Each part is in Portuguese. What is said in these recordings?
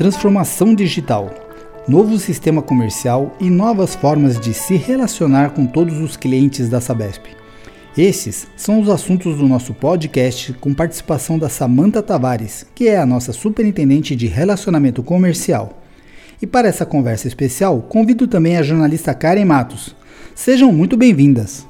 transformação digital, novo sistema comercial e novas formas de se relacionar com todos os clientes da Sabesp. Esses são os assuntos do nosso podcast com participação da Samanta Tavares, que é a nossa superintendente de relacionamento comercial. E para essa conversa especial, convido também a jornalista Karen Matos. Sejam muito bem-vindas.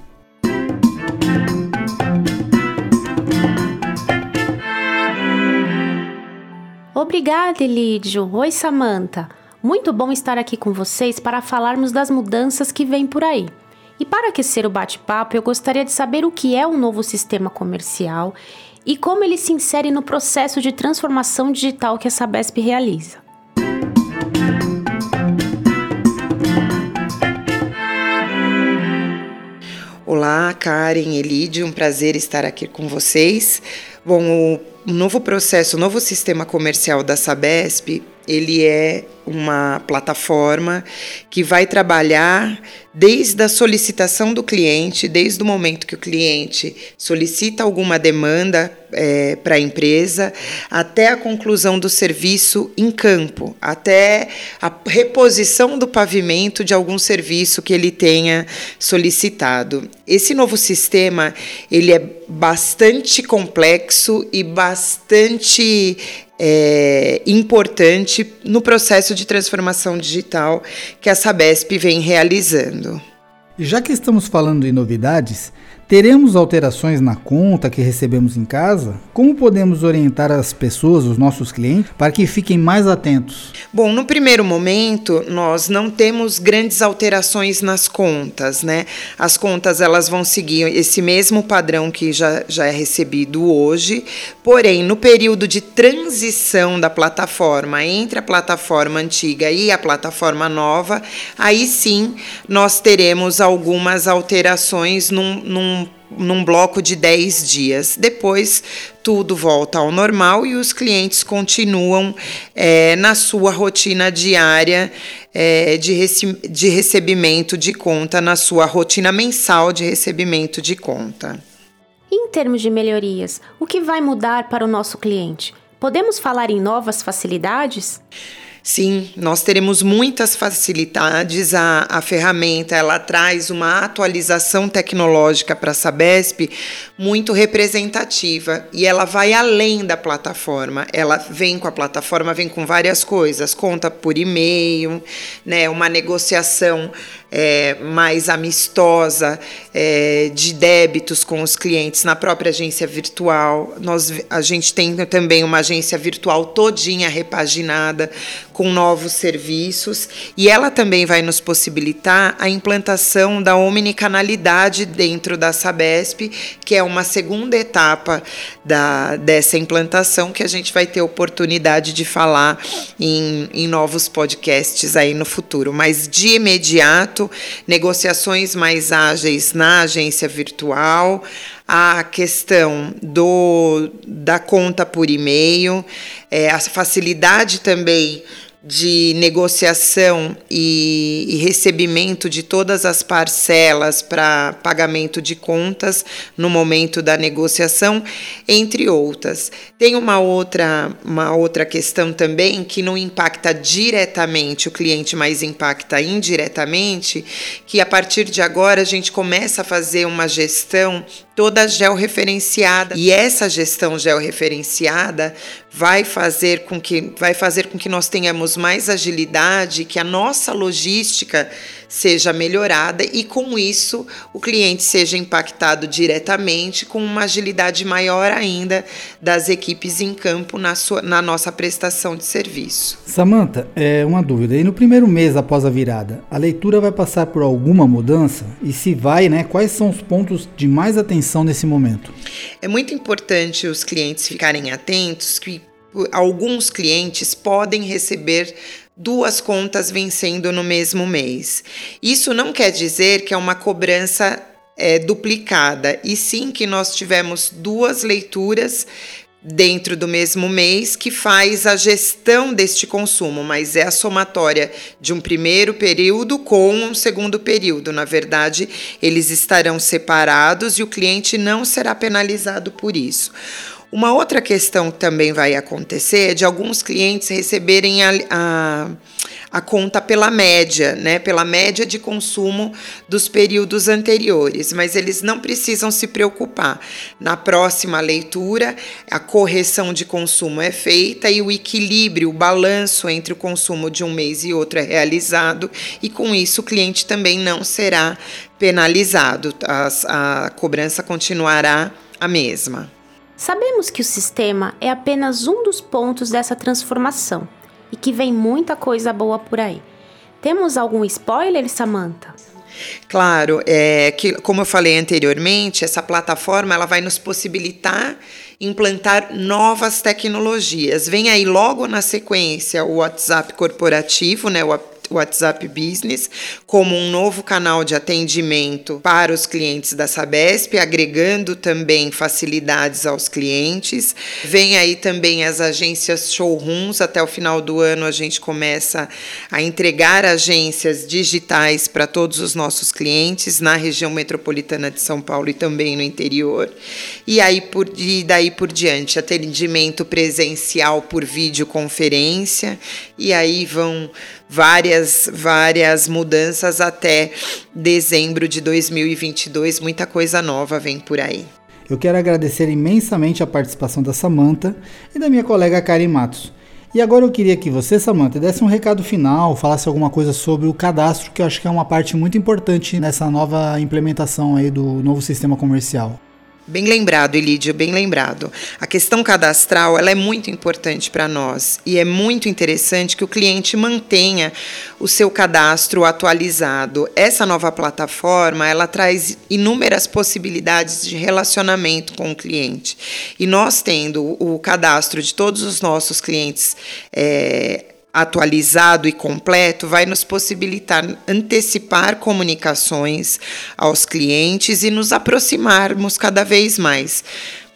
Obrigada, Elídio. Oi, Samanta. Muito bom estar aqui com vocês para falarmos das mudanças que vêm por aí. E para aquecer o bate-papo, eu gostaria de saber o que é um novo sistema comercial e como ele se insere no processo de transformação digital que a Sabesp realiza. Olá, Karen, Elide, um prazer estar aqui com vocês. Bom, o novo processo, o novo sistema comercial da Sabesp, ele é uma plataforma que vai trabalhar desde a solicitação do cliente, desde o momento que o cliente solicita alguma demanda é, para a empresa, até a conclusão do serviço em campo, até a reposição do pavimento de algum serviço que ele tenha solicitado. Esse novo sistema ele é bastante complexo e bastante é, importante no processo de transformação digital que a Sabesp vem realizando. Já que estamos falando em novidades, Teremos alterações na conta que recebemos em casa? Como podemos orientar as pessoas, os nossos clientes, para que fiquem mais atentos? Bom, no primeiro momento, nós não temos grandes alterações nas contas, né? As contas elas vão seguir esse mesmo padrão que já, já é recebido hoje, porém, no período de transição da plataforma entre a plataforma antiga e a plataforma nova, aí sim nós teremos algumas alterações num, num num bloco de 10 dias. Depois, tudo volta ao normal e os clientes continuam é, na sua rotina diária é, de, rece de recebimento de conta, na sua rotina mensal de recebimento de conta. Em termos de melhorias, o que vai mudar para o nosso cliente? Podemos falar em novas facilidades? Sim, nós teremos muitas facilidades. A, a ferramenta ela traz uma atualização tecnológica para a Sabesp muito representativa e ela vai além da plataforma. Ela vem com a plataforma, vem com várias coisas, conta por e-mail, né, uma negociação é, mais amistosa é, de débitos com os clientes na própria agência virtual. Nós, a gente tem também uma agência virtual todinha repaginada com novos serviços e ela também vai nos possibilitar a implantação da omnicanalidade dentro da Sabesp, que é uma segunda etapa da, dessa implantação que a gente vai ter oportunidade de falar em, em novos podcasts aí no futuro. Mas de imediato negociações mais ágeis na agência virtual, a questão do, da conta por e-mail, é, a facilidade também de negociação e, e, recebimento de todas as parcelas para pagamento de contas no momento da negociação, entre outras. Tem uma outra, uma outra questão também que não impacta diretamente o cliente, mas impacta indiretamente, que a partir de agora a gente começa a fazer uma gestão toda georreferenciada. E essa gestão georreferenciada vai fazer com que vai fazer com que nós tenhamos mais agilidade, que a nossa logística seja melhorada e com isso o cliente seja impactado diretamente com uma agilidade maior ainda das equipes em campo na, sua, na nossa prestação de serviço. Samanta, é uma dúvida. E no primeiro mês após a virada, a leitura vai passar por alguma mudança? E se vai, né, quais são os pontos de mais atenção nesse momento? É muito importante os clientes ficarem atentos que alguns clientes podem receber duas contas vencendo no mesmo mês. Isso não quer dizer que é uma cobrança é, duplicada, e sim que nós tivemos duas leituras dentro do mesmo mês que faz a gestão deste consumo, mas é a somatória de um primeiro período com um segundo período. Na verdade, eles estarão separados e o cliente não será penalizado por isso. Uma outra questão que também vai acontecer é de alguns clientes receberem a, a, a, conta pela média, né? Pela média de consumo dos períodos anteriores, mas eles não precisam se preocupar. Na próxima leitura, a correção de consumo é feita e o equilíbrio, o balanço entre o consumo de um mês e outro é realizado, e com isso o cliente também não será penalizado. a, a cobrança continuará a mesma. Sabemos que o sistema é apenas um dos pontos dessa transformação e que vem muita coisa boa por aí. Temos algum spoiler, Samantha? Claro, é que como eu falei anteriormente, essa plataforma ela vai nos possibilitar implantar novas tecnologias. Vem aí logo na sequência o WhatsApp corporativo, né, o WhatsApp Business como um novo canal de atendimento para os clientes da Sabesp, agregando também facilidades aos clientes. Vem aí também as agências showrooms, até o final do ano a gente começa a entregar agências digitais para todos os nossos clientes na região metropolitana de São Paulo e também no interior. E aí por e daí por diante, atendimento presencial por videoconferência, e aí vão várias, várias mudanças até dezembro de 2022. Muita coisa nova vem por aí. Eu quero agradecer imensamente a participação da Samanta e da minha colega Karen Matos. E agora eu queria que você, Samanta, desse um recado final, falasse alguma coisa sobre o cadastro, que eu acho que é uma parte muito importante nessa nova implementação aí do novo sistema comercial. Bem lembrado, Elídio, bem lembrado. A questão cadastral ela é muito importante para nós e é muito interessante que o cliente mantenha o seu cadastro atualizado. Essa nova plataforma ela traz inúmeras possibilidades de relacionamento com o cliente e nós tendo o cadastro de todos os nossos clientes é, atualizado e completo vai nos possibilitar antecipar comunicações aos clientes e nos aproximarmos cada vez mais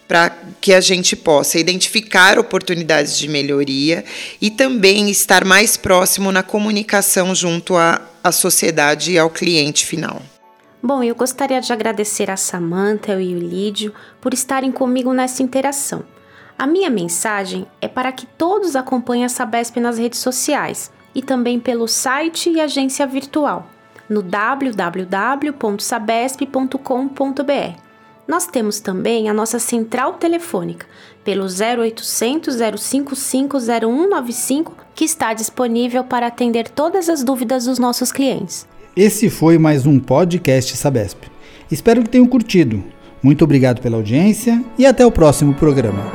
para que a gente possa identificar oportunidades de melhoria e também estar mais próximo na comunicação junto à, à sociedade e ao cliente final. Bom, eu gostaria de agradecer a Samantha e o Lídio por estarem comigo nessa interação. A minha mensagem é para que todos acompanhem a Sabesp nas redes sociais e também pelo site e agência virtual no www.sabesp.com.br. Nós temos também a nossa central telefônica pelo 0800 055 0195 que está disponível para atender todas as dúvidas dos nossos clientes. Esse foi mais um podcast Sabesp. Espero que tenham curtido. Muito obrigado pela audiência e até o próximo programa.